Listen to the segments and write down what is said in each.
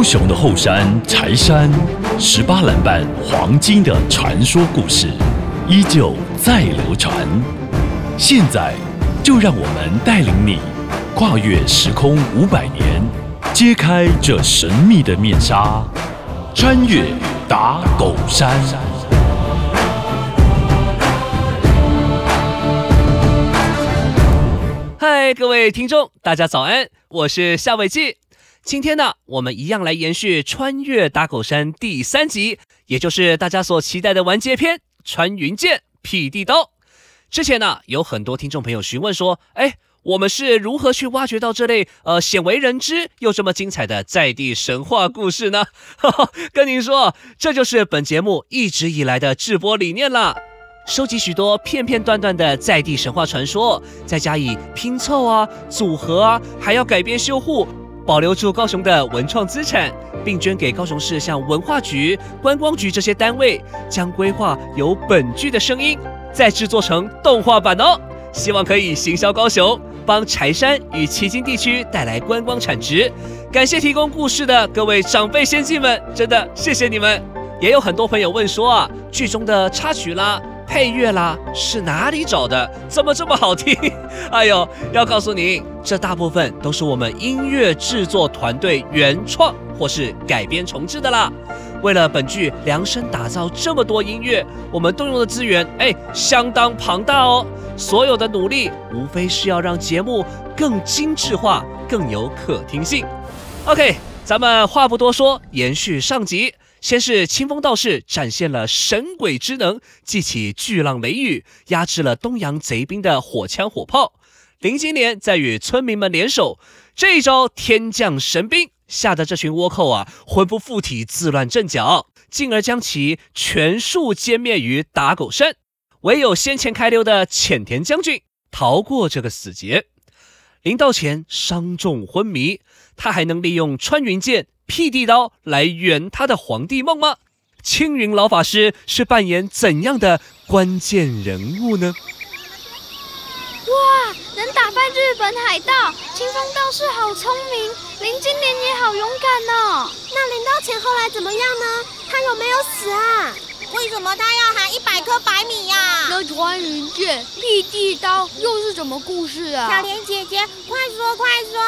高雄的后山柴山，十八篮板黄金的传说故事，依旧在流传。现在，就让我们带领你跨越时空五百年，揭开这神秘的面纱，穿越打狗山。嗨，各位听众，大家早安，我是夏伟记。今天呢，我们一样来延续《穿越打狗山》第三集，也就是大家所期待的完结篇《穿云箭劈地刀》。之前呢，有很多听众朋友询问说：“哎，我们是如何去挖掘到这类呃鲜为人知又这么精彩的在地神话故事呢？” 跟您说，这就是本节目一直以来的制播理念了。收集许多片片段段的在地神话传说，再加以拼凑啊、组合啊，还要改编修护。保留住高雄的文创资产，并捐给高雄市像文化局、观光局这些单位，将规划由本剧的声音再制作成动画版哦。希望可以行销高雄，帮柴山与旗津地区带来观光产值。感谢提供故事的各位长辈先进们，真的谢谢你们。也有很多朋友问说啊，剧中的插曲啦。配乐啦，是哪里找的？怎么这么好听？哎呦，要告诉您，这大部分都是我们音乐制作团队原创或是改编重制的啦。为了本剧量身打造这么多音乐，我们动用的资源哎，相当庞大哦。所有的努力，无非是要让节目更精致化，更有可听性。OK，咱们话不多说，延续上集。先是清风道士展现了神鬼之能，激起巨浪雷雨，压制了东洋贼兵的火枪火炮。林金莲在与村民们联手，这一招天降神兵，吓得这群倭寇啊魂不附体，自乱阵脚，进而将其全数歼灭于打狗山。唯有先前开溜的浅田将军逃过这个死劫。临到前伤重昏迷，他还能利用穿云箭。辟地刀来圆他的皇帝梦吗？青云老法师是扮演怎样的关键人物呢？哇，能打败日本海盗，清风道士好聪明，林金莲也好勇敢哦。那林道前后来怎么样呢？他有没有死啊？为什么他要喊一百颗白米呀？那穿云箭、辟地刀又是什么故事啊？小莲姐姐，快说快说，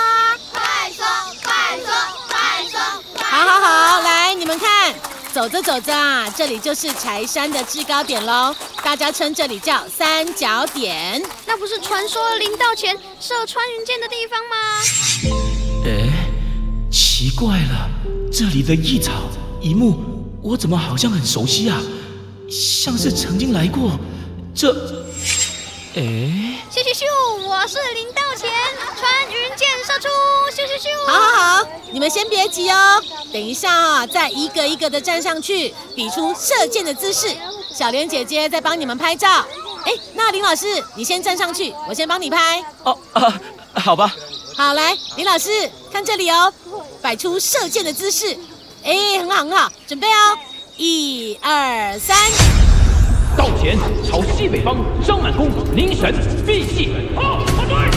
快说快说快说！好好好，来你们看，走着走着啊，这里就是柴山的制高点喽，大家称这里叫三角点。那不是传说林道前射穿云箭的地方吗？哎，奇怪了，这里的一草一木。我怎么好像很熟悉啊？像是曾经来过。这，哎，咻！我是林道前，穿云箭射出，咻咻咻！好好好，你们先别急哦，等一下啊，再一个一个的站上去，比出射箭的姿势。小莲姐姐在帮你们拍照。哎，那林老师，你先站上去，我先帮你拍。哦啊，好吧。好，来，林老师看这里哦，摆出射箭的姿势。哎，很好很好，准备哦，一二三，道前朝西北方，张满弓，凝神闭气，好，好对，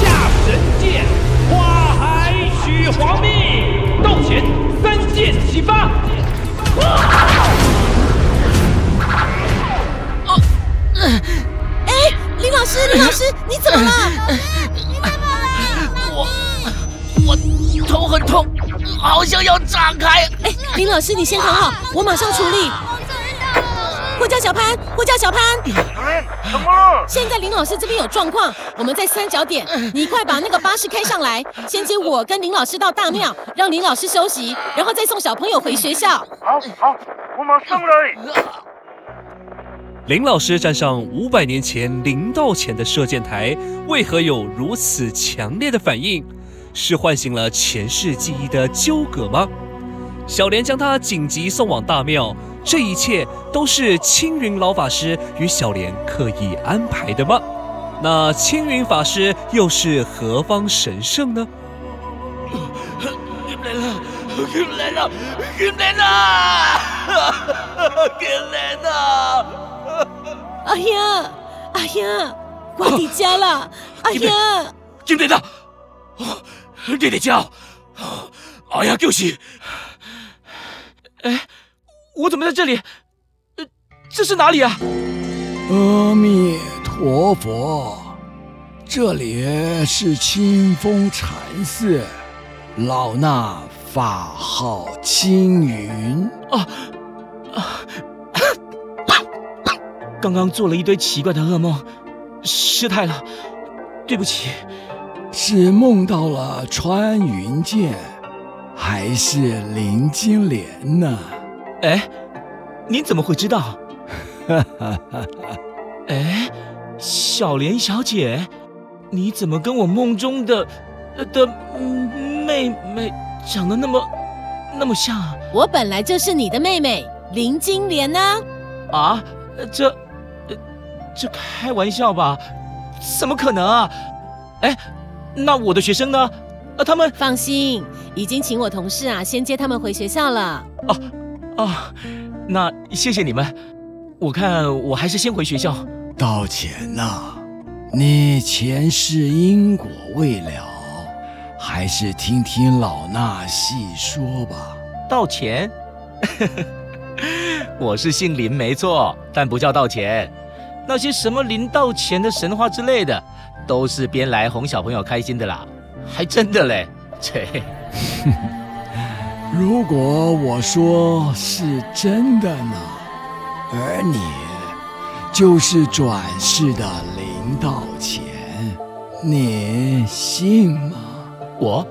驾神剑，花海取皇命，道前三箭齐发，哦，哎，林老师，林老师，你怎么了？你怎么了？我我头很痛。好像要炸开！哎，林老师，你先躺好，我马上处理。呼叫小潘，呼叫小潘。怎么了？现在林老师这边有状况，我们在三角点，你快把那个巴士开上来，先接我跟林老师到大庙，让林老师休息，然后再送小朋友回学校。好，好，我马上来。林老师站上五百年前灵道前的射箭台，为何有如此强烈的反应？是唤醒了前世记忆的纠葛吗？小莲将他紧急送往大庙，这一切都是青云老法师与小莲刻意安排的吗？那青云法师又是何方神圣呢？来了，来了，来了，来了！哎呀，阿呀，我的家了！哎呀，金莲啊！你的家！阿呀，就是！哎，我怎么在这里？呃，这是哪里啊？阿弥陀佛，这里是清风禅寺，老衲法号青云。啊啊！刚刚做了一堆奇怪的噩梦，失态了，对不起。是梦到了穿云箭，还是林金莲呢？哎，你怎么会知道？哎，小莲小姐，你怎么跟我梦中的的妹妹长得那么那么像啊？我本来就是你的妹妹林金莲呢。啊，这这开玩笑吧？怎么可能啊？哎。那我的学生呢？啊，他们放心，已经请我同事啊，先接他们回学校了。哦，哦，那谢谢你们。我看我还是先回学校。道歉呐，你前世因果未了，还是听听老衲细说吧。道歉，我是姓林没错，但不叫道歉。那些什么林道钱的神话之类的。都是编来哄小朋友开心的啦，还真的嘞，切！如果我说是真的呢？而你就是转世的林道前，你信吗？我，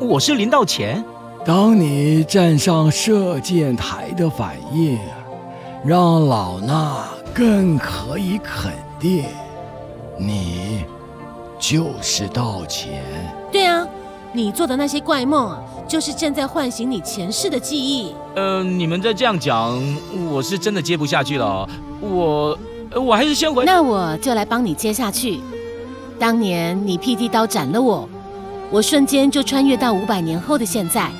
我是林道前。当你站上射箭台的反应，让老衲更可以肯定。你就是道前。你做的那些怪梦啊，就是正在唤醒你前世的记忆。呃，你们再这样讲，我是真的接不下去了。我，我还是先回。那我就来帮你接下去。当年你劈地刀斩了我，我瞬间就穿越到五百年后的现在。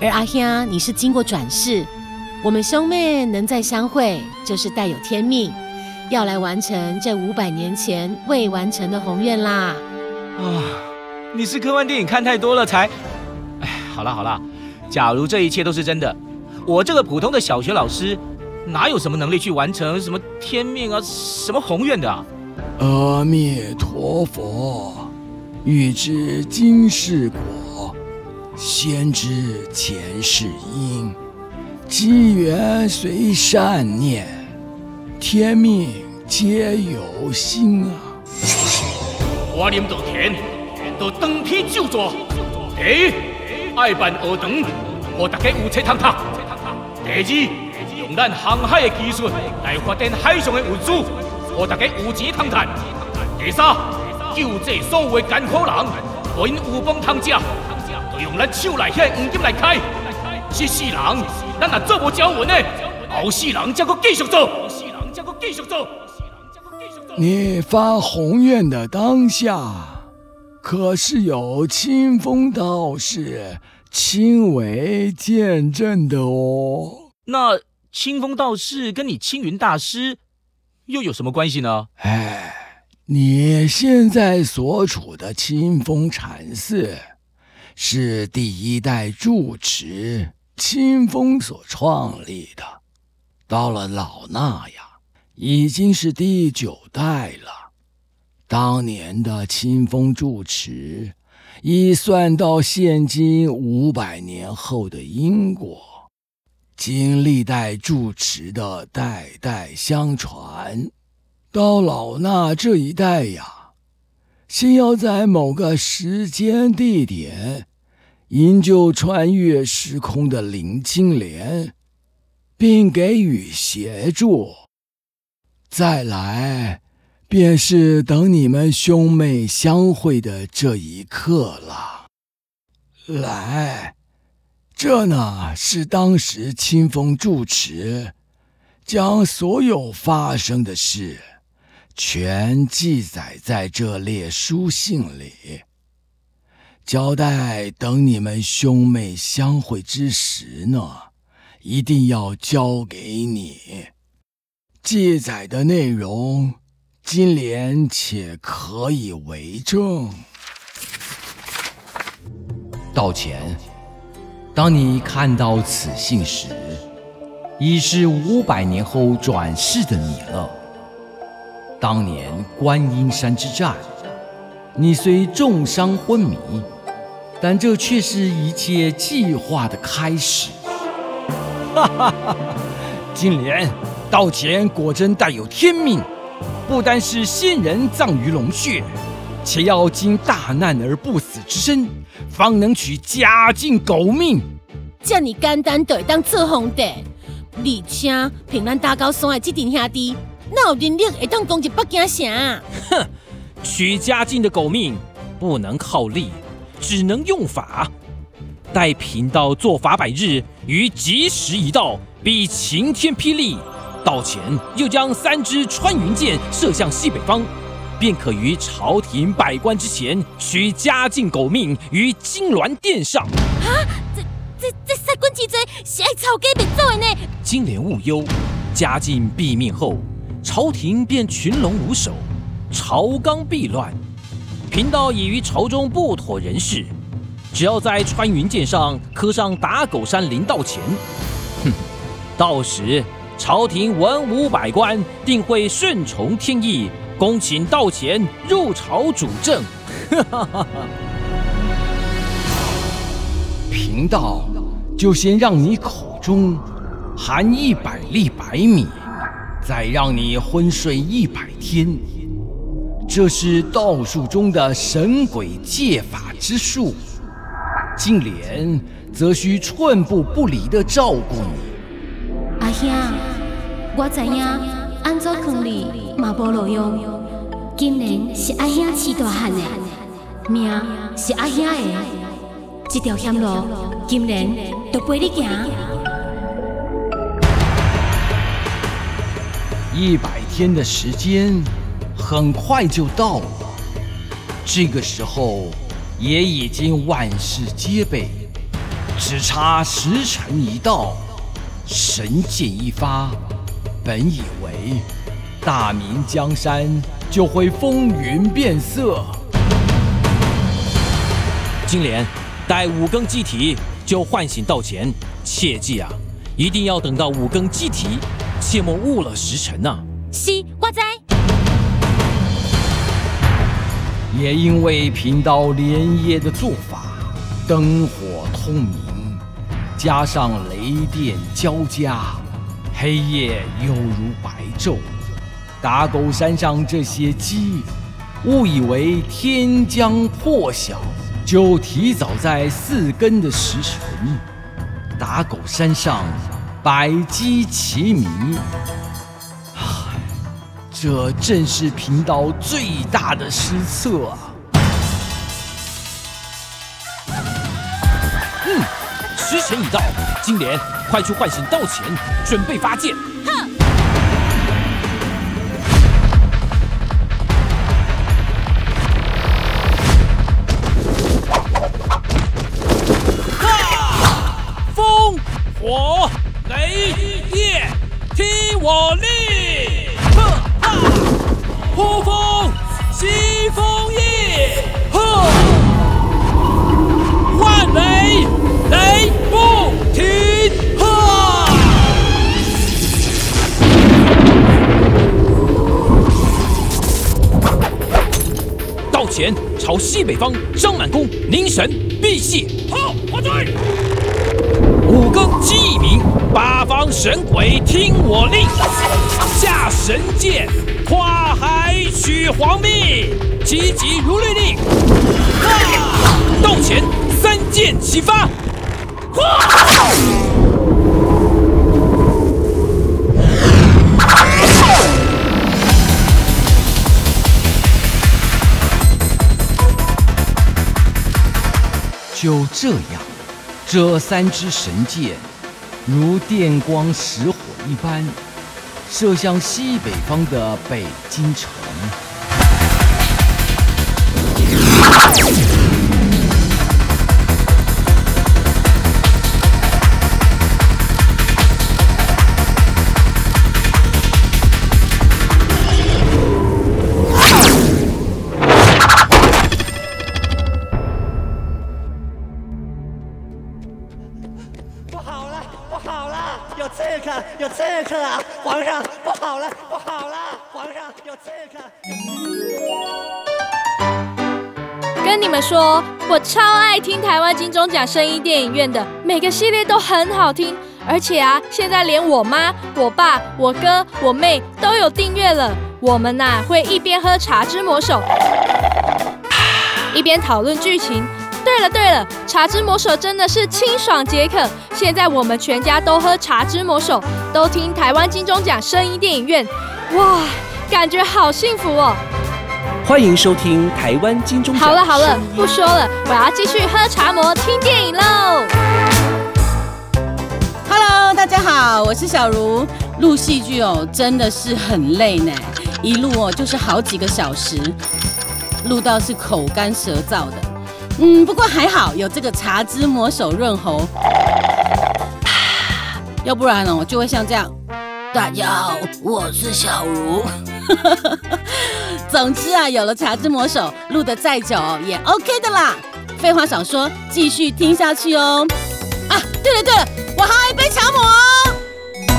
而阿香，你是经过转世，我们兄妹能再相会，就是带有天命。要来完成这五百年前未完成的宏愿啦！啊，你是科幻电影看太多了才……哎，好了好了，假如这一切都是真的，我这个普通的小学老师，哪有什么能力去完成什么天命啊、什么宏愿的？阿弥陀佛，欲知今世果，先知前世因，机缘随善念。天命皆有心啊！我林道田，都登天就座。第一，爱办学堂，让大家有册通读；第二，用咱航海的技术来发展海上的运输，让大家有钱通赚；第三，救济所有的艰苦人，让因有饭通吃，就用咱手内遐黄金来开。这世人，咱若做无交文的，后世人才阁继续做。你发宏愿的当下，可是有清风道士亲为见证的哦。那清风道士跟你青云大师又有什么关系呢？哎，你现在所处的清风禅寺，是第一代住持清风所创立的。到了老衲呀。已经是第九代了。当年的清风住持，已算到现今五百年后的因果，经历代住持的代代相传，到老衲这一代呀，先要在某个时间地点，营救穿越时空的林青莲，并给予协助。再来，便是等你们兄妹相会的这一刻了。来，这呢是当时清风住持将所有发生的事全记载在这列书信里。交代等你们兄妹相会之时呢，一定要交给你。记载的内容，金莲且可以为证。道前，当你看到此信时，已是五百年后转世的你了。当年观音山之战，你虽重伤昏迷。但这却是一切计划的开始。哈哈哈！金莲，道前果真带有天命，不单是仙人葬于龙穴，且要经大难而不死之身，方能取家境狗命。这你简单的当做皇帝，而且平安大高山的这顶兄弟，哪有能力会当攻击北京城？哼，取家境的狗命不能靠力。只能用法，待贫道做法百日，于吉时一到，必晴天霹雳。到前又将三支穿云箭射向西北方，便可于朝廷百官之前取嘉靖狗命于金銮殿上。啊，这这这三 quân 之罪是爱草菅别做的呢。金莲勿忧，嘉靖毙命后，朝廷便群龙无首，朝纲必乱。贫道已于朝中不妥人事，只要在穿云箭上刻上打狗山林道前，哼，到时朝廷文武百官定会顺从天意，恭请道前入朝主政。贫道就先让你口中含一百粒白米，再让你昏睡一百天。这是道术中的神鬼借法之术，金莲则需寸步不离的照顾你。阿兄，我知影安怎坑里嘛无路用，金莲是阿兄饲大汉的，命是阿兄的，这条险路，金莲都陪你行。一百天的时间。很快就到了，这个时候也已经万事皆备，只差时辰一到，神剑一发，本以为大明江山就会风云变色。金莲，待五更鸡啼就唤醒道前，切记啊，一定要等到五更鸡啼，切莫误了时辰呐。是，我知。也因为贫道连夜的做法，灯火通明，加上雷电交加，黑夜犹如白昼。打狗山上这些鸡，误以为天将破晓，就提早在四更的时辰，打狗山上百鸡齐鸣。这正是贫道最大的失策啊！金莲，快去唤醒道前，准备发箭。朝西北方张满弓凝神闭气，好，我追！五更鸡一鸣，八方神鬼听我令，下神剑。跨海取皇命，急急如律令。到前三箭齐发。就这样，这三支神箭如电光石火一般，射向西北方的北京城。超爱听台湾金钟奖声音电影院的，每个系列都很好听，而且啊，现在连我妈、我爸、我哥、我妹都有订阅了。我们呐、会一边喝茶之魔手，一边讨论剧情。对了对了，茶之魔手真的是清爽解渴。现在我们全家都喝茶之魔手，都听台湾金钟奖声音电影院，哇，感觉好幸福哦！欢迎收听台湾金钟奖。好了好了，不说了，我要继续喝茶魔听电影喽。Hello，大家好，我是小茹。录戏剧哦，真的是很累呢，一录哦就是好几个小时，录到是口干舌燥的。嗯，不过还好有这个茶之魔手润喉，要不然呢哦就会像这样。大家好，我是小茹。总之啊，有了茶之魔手，录的再久哦也 OK 的啦。废话少说，继续听下去哦。啊，对了对了，我还有一杯茶魔哦。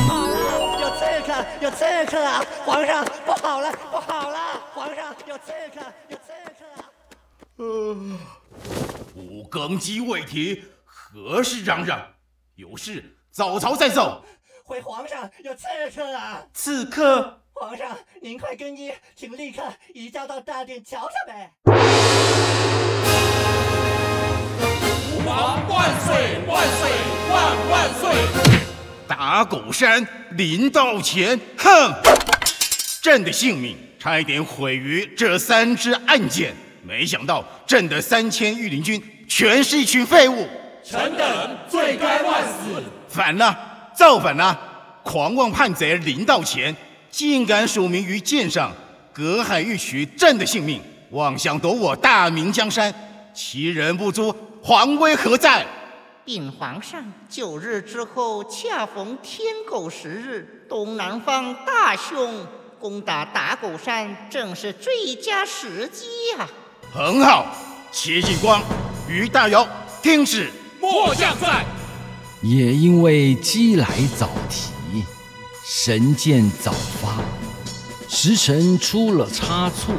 好了，有刺客，有刺客啊！皇上，不好了，不好了，皇上有刺客，有刺客啊！五更鸡未啼，何事嚷嚷？有事早朝再奏。回皇上，有刺客啊！刺客，皇上，您快更衣，请立刻移驾到大殿瞧瞧呗。吾皇万岁万岁万万岁！打狗山临到前，哼！朕的性命差一点毁于这三支暗箭，没想到朕的三千御林军全是一群废物。臣等罪该万死。反了，造反了！狂妄叛贼临到前，竟敢署名于剑上，隔海欲取朕的性命，妄想夺我大明江山，其人不诛，皇威何在？禀皇上，九日之后恰逢天狗食日，东南方大凶，攻打打狗山正是最佳时机呀、很好，戚继光、于大繇听使。末将在。也因为机来早提，神剑早发，时辰出了差错，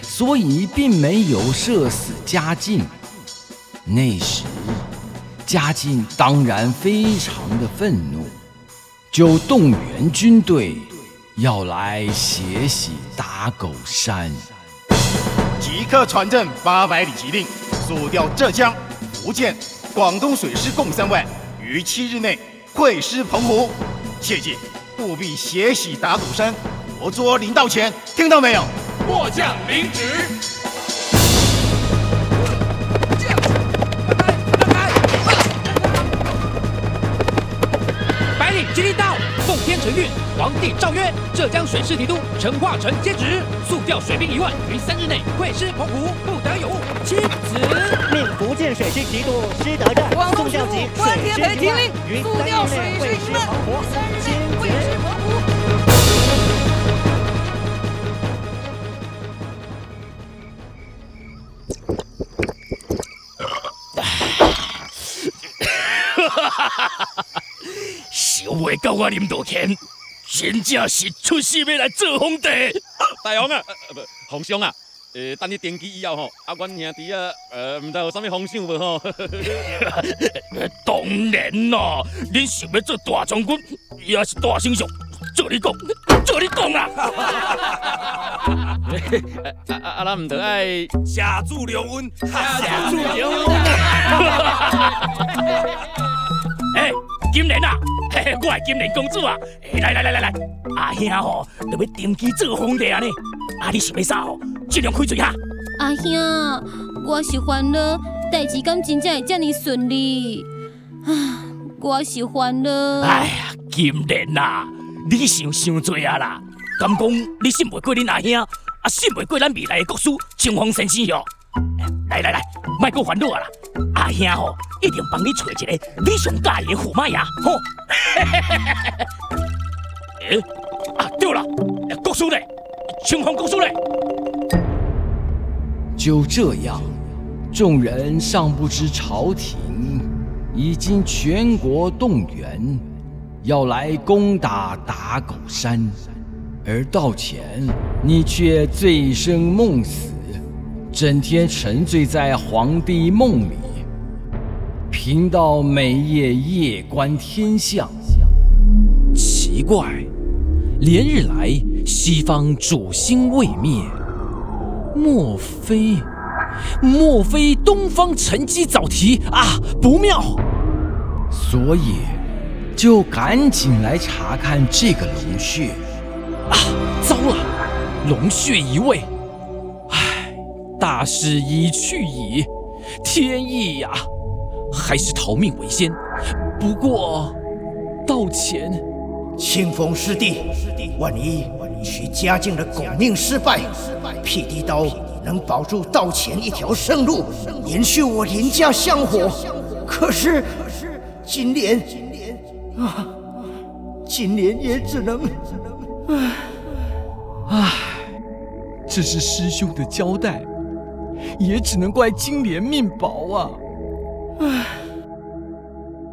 所以并没有射死嘉靖。那时，嘉靖当然非常的愤怒，就动员军队要来血洗打狗山。即刻传朕八百里急令，速调浙江、福建、广东水师共三万，于七日内会师澎湖。切记，务必血洗打狗山，活捉林道前，听到没有？末将领旨。百里吉利道，奉天承运，皇帝诏曰：浙江水师提督陈化成接旨，速调水兵一万，于三日内会师澎湖，不得有误。钦此。命福建水师提督施德正速调集水师一万，于三日内会师澎湖。想袂到我林道乾，真正是出世要来做皇帝。大王啊，不，皇上啊，呃，等你登基以后吼，啊，阮兄弟啊，呃，毋知有啥物方向无吼？当然啦，恁想要做大将军，也是大丞相，做你讲，做你讲啦。啊啊啊！咱毋得爱下注留温，下注留温 哎，金莲啊，嘿嘿，我系金莲公主啊！哎来来来来来，阿兄吼，就要登基做皇帝啊呢。啊，你想要啥吼？尽量开嘴哈。阿兄，我是烦恼代志敢真正会这么顺利？啊，我是烦恼。哎呀，金莲啊，你想伤多啊啦！敢讲你信袂过恁阿兄，啊信袂过咱未来的国师清风先生哟？来来来，莫搁烦恼啦！阿兄吼，一定帮你找一个你上介意的驸马爷吼。诶，啊对了，国师嘞，清风国师嘞。就这样，众人尚不知朝廷已经全国动员，要来攻打打狗山，而到前你却醉生梦死，整天沉醉在皇帝梦里，贫道每夜夜观天象。奇怪，连日来西方主星未灭。莫非，莫非东方沉积早提啊？不妙！所以就赶紧来查看这个龙穴。啊，糟了，龙穴移位！唉，大势已去矣，天意呀！还是逃命为先。不过，道前，清风师弟，万一徐家境的狗命失败。辟地刀能保住道前一条生路，延续我林家香火。可是，今年啊，今年也只能……唉，唉，这是师兄的交代，也只能怪金莲命薄啊！唉，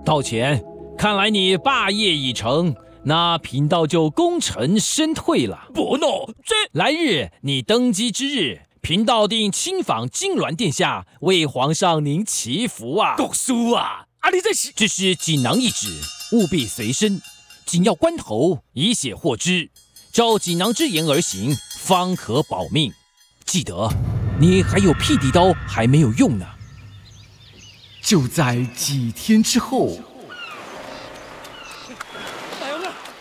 道前，看来你霸业已成。那贫道就功成身退了。不诺，这来日你登基之日，贫道定亲访金銮殿下，为皇上您祈福啊！读书啊，啊你这是这是锦囊一纸，务必随身，紧要关头以血获之，照锦囊之言而行，方可保命。记得，你还有辟地刀还没有用呢。就在几天之后。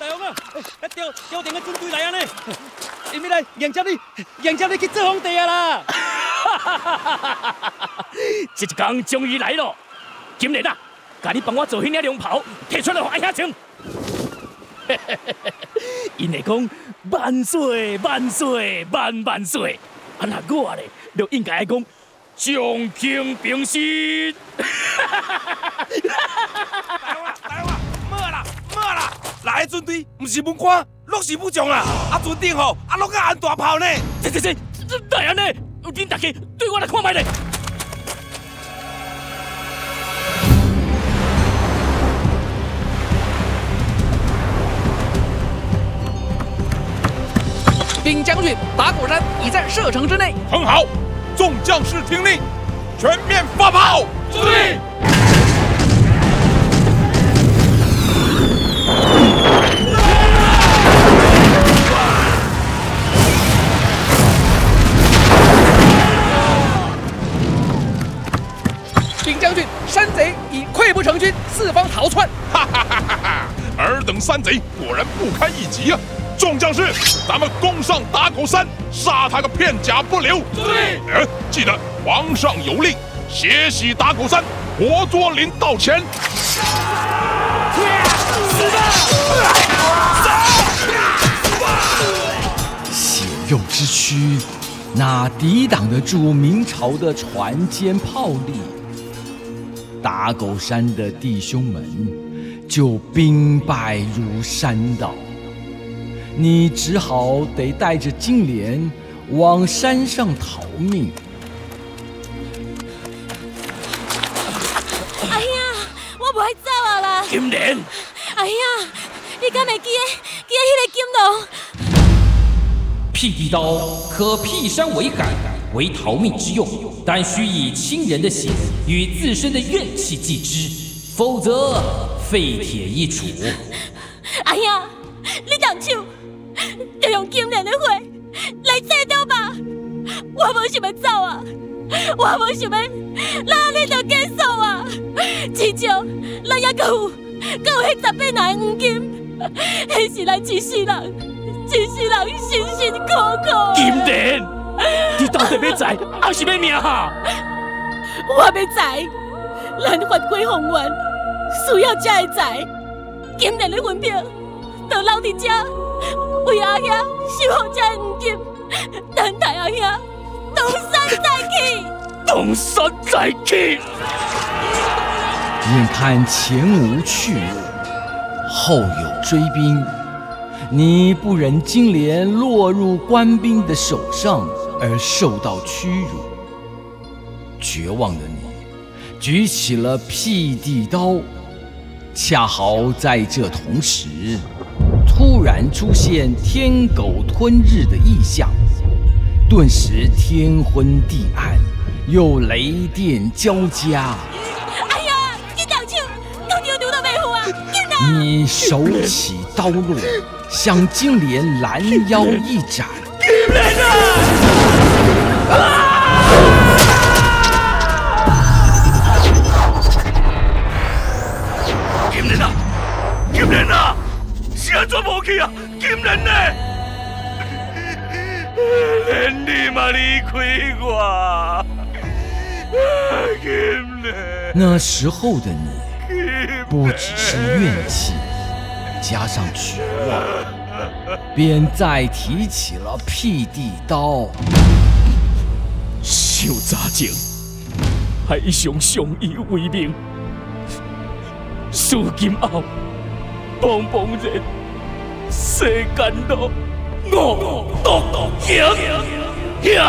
啊！调调定个军队来啊呢！因为来迎接你，迎接你去做皇帝啊啦！这 一天终于来了，今日啊，家你帮我做迄领龙袍，摕出来给阿兄穿。因会讲万岁万岁万万岁，啊那我咧就应该讲将平平息。来军队，不是文官，落是武将啦！啊，船顶吼，啊，拢个安大炮呢！这这这，哪样呢？恁大家对我来看卖咧！禀将军，打狗山已在射程之内。很好，众将士听令，全面发炮！注意！山贼已溃不成军，四方逃窜。哈哈哈哈哈！尔等山贼果然不堪一击啊！众将士，咱们攻上打狗山，杀他个片甲不留。对。嗯，记得皇上有令，血洗打狗山，活捉林道乾。死吧！血肉之躯，哪抵挡得住明朝的船坚炮利？打狗山的弟兄们就兵败如山倒，你只好得带着金莲往山上逃命。哎呀，我不会走啊啦！金莲，哎呀，你敢会记得记得迄个金龙？辟地刀可辟山为海，为逃命之用。但需以亲人的血与自身的怨气祭之，否则废铁一杵。哎呀，用金莲的血来祭刀吧！我无想要走啊，我无想要，那你就结束啊！至少咱还有，还有迄十八男黄金，迄是咱一世人，一世人辛辛苦苦。金莲。你到底要在还是要命哈？我要知，咱发挥宏愿，需要这个财，今年的分票就留伫这，为阿兄守护这黄金，等待阿兄东山再起。东山再起。眼看前无去路，后有追兵，你不忍金莲落入官兵的手上而受到屈辱，绝望的你举起了辟地刀。恰好在这同时，突然出现天狗吞日的异象，顿时天昏地暗，又雷电交加。哎呀，金大手，到底有多到背后啊！你手起刀落，向金莲拦腰一斩。金莲啊！金去啊？金莲呢？连你嘛离开我，金莲。那时候的你，不只是怨气，加上绝望，便再提起了辟地刀。小杂情，海上相依为命，如今后茫茫人世间路，我独行行。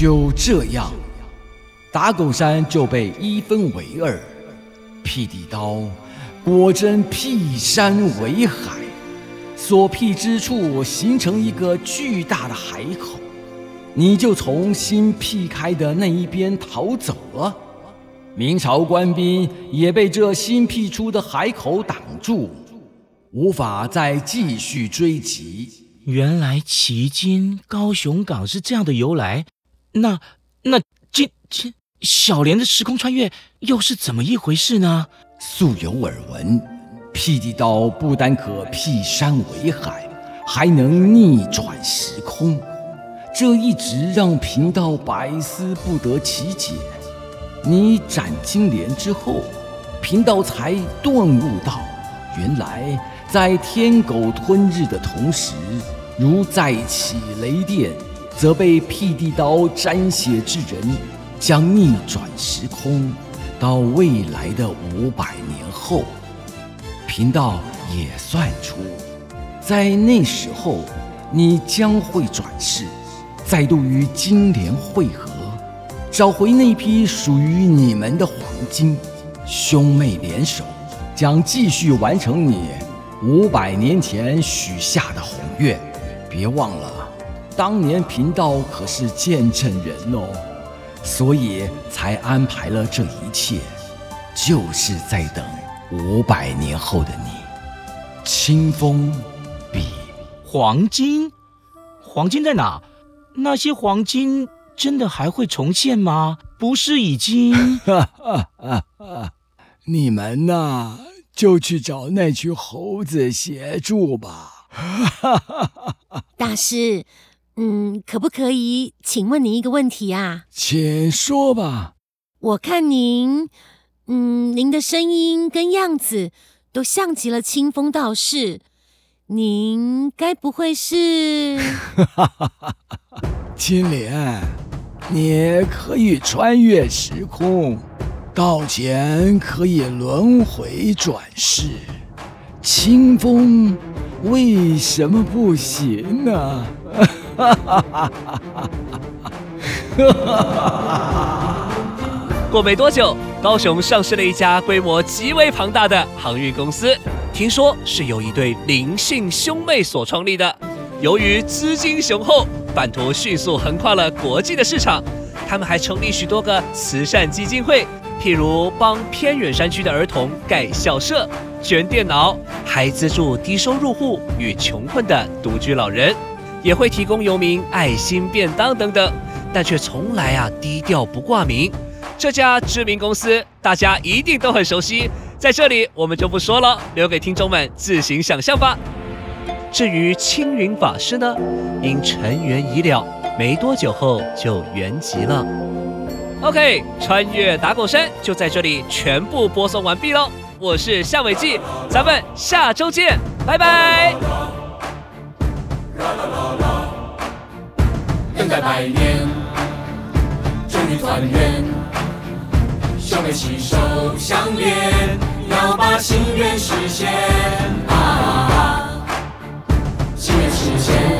就这样，打狗山就被一分为二。辟地刀果真辟山为海，所辟之处形成一个巨大的海口，你就从新辟开的那一边逃走了。明朝官兵也被这新辟出的海口挡住，无法再继续追击。原来旗津高雄港是这样的由来。那那今今小莲的时空穿越又是怎么一回事呢？素有耳闻，辟地刀不单可辟山为海，还能逆转时空，这一直让贫道百思不得其解。你斩金莲之后，贫道才顿悟到，原来在天狗吞日的同时，如再起雷电。则被辟地刀沾血之人，将逆转时空到未来的五百年后。贫道也算出，在那时候，你将会转世，再度与金莲会合，找回那批属于你们的黄金。兄妹联手，将继续完成你五百年前许下的宏愿。别忘了。当年贫道可是见证人哦，所以才安排了这一切，就是在等五百年后的你。清风，笔，黄金，黄金在哪？那些黄金真的还会重现吗？不是已经？你们呐，就去找那群猴子协助吧。大师。嗯，可不可以请问您一个问题啊？请说吧。我看您，嗯，您的声音跟样子都像极了清风道士，您该不会是？金莲，你可以穿越时空，道前可以轮回转世，清风为什么不行呢？哈哈哈哈过没多久，高雄上市了一家规模极为庞大的航运公司，听说是由一对灵性兄妹所创立的。由于资金雄厚，版图迅速横跨了国际的市场。他们还成立许多个慈善基金会，譬如帮偏远山区的儿童盖校舍、捐电脑，还资助低收入户与穷困的独居老人，也会提供游民爱心便当等等，但却从来啊低调不挂名。这家知名公司，大家一定都很熟悉，在这里我们就不说了，留给听众们自行想象吧。至于青云法师呢，因尘缘已了，没多久后就圆寂了。OK，穿越打狗山就在这里全部播送完毕喽。我是夏伟记，咱们下周见，拜拜。等待百年，终于团圆，兄妹携手相连，要把心愿实现啊！心愿实现，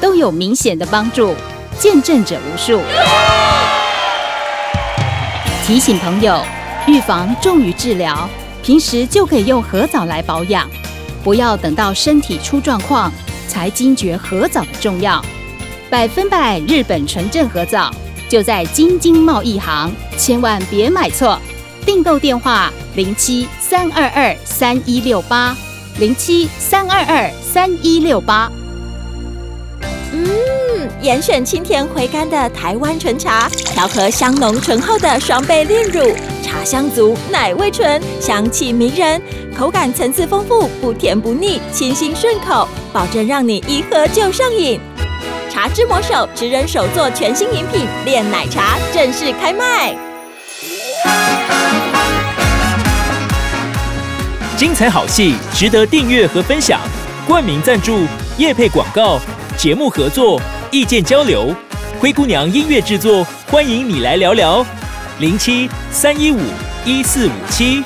都有明显的帮助，见证者无数。提醒朋友，预防重于治疗，平时就可以用河藻来保养。不要等到身体出状况才惊觉河藻的重要。百分百日本纯正河藻就在京津贸易行，千万别买错。订购电话：零七三二二三一六八，零七三二二三一六八。嗯，严选清甜回甘的台湾纯茶，调和香浓醇厚的双倍炼乳，茶香足，奶味纯，香气迷人，口感层次丰富，不甜不腻，清新顺口，保证让你一喝就上瘾。茶之魔手直人手做全新饮品炼奶茶正式开卖。精彩好戏值得订阅和分享，冠名赞助、夜配广告、节目合作、意见交流，灰姑娘音乐制作，欢迎你来聊聊，零七三一五一四五七。